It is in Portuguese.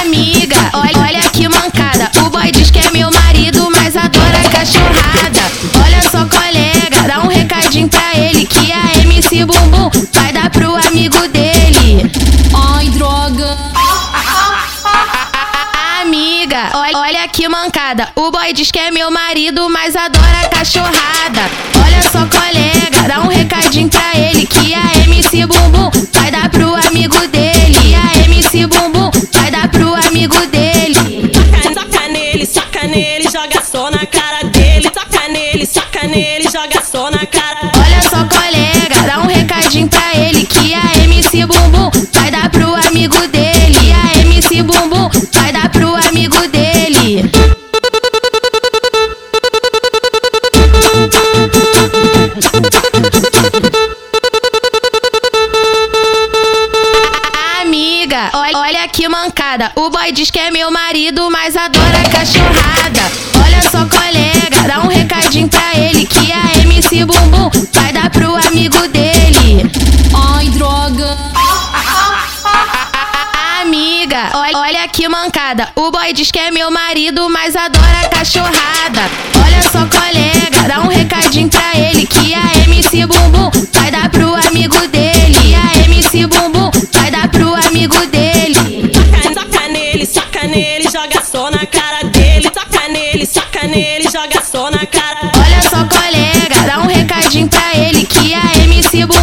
Amiga, olha, olha que mancada. O boy diz que é meu marido, mas adora cachorrada. Olha só, colega, dá um recadinho pra ele que a MC Bumbum vai dar pro amigo dele. Ai, droga. Amiga, olha, olha que mancada. O boy diz que é meu marido, mas adora cachorrada. Nele, joga só na cara dele. Toca nele, soca nele, joga só na cara. Olha só, colega, dá um recadinho pra ele que Amiga, olha, olha que mancada. O boy diz que é meu marido, mas adora cachorrada. Olha só, colega, dá um recadinho pra ele que a MC Bumbum vai dar pro amigo dele. Ai, droga. Amiga, olha, olha que mancada. O boy diz que é meu marido, mas adora cachorrada. Olha só, colega, dá um recadinho pra nele, joga só na cara dele. Toca nele, soca nele, joga só na cara. Olha só, colega, dá um recadinho pra ele que a MC Bumbum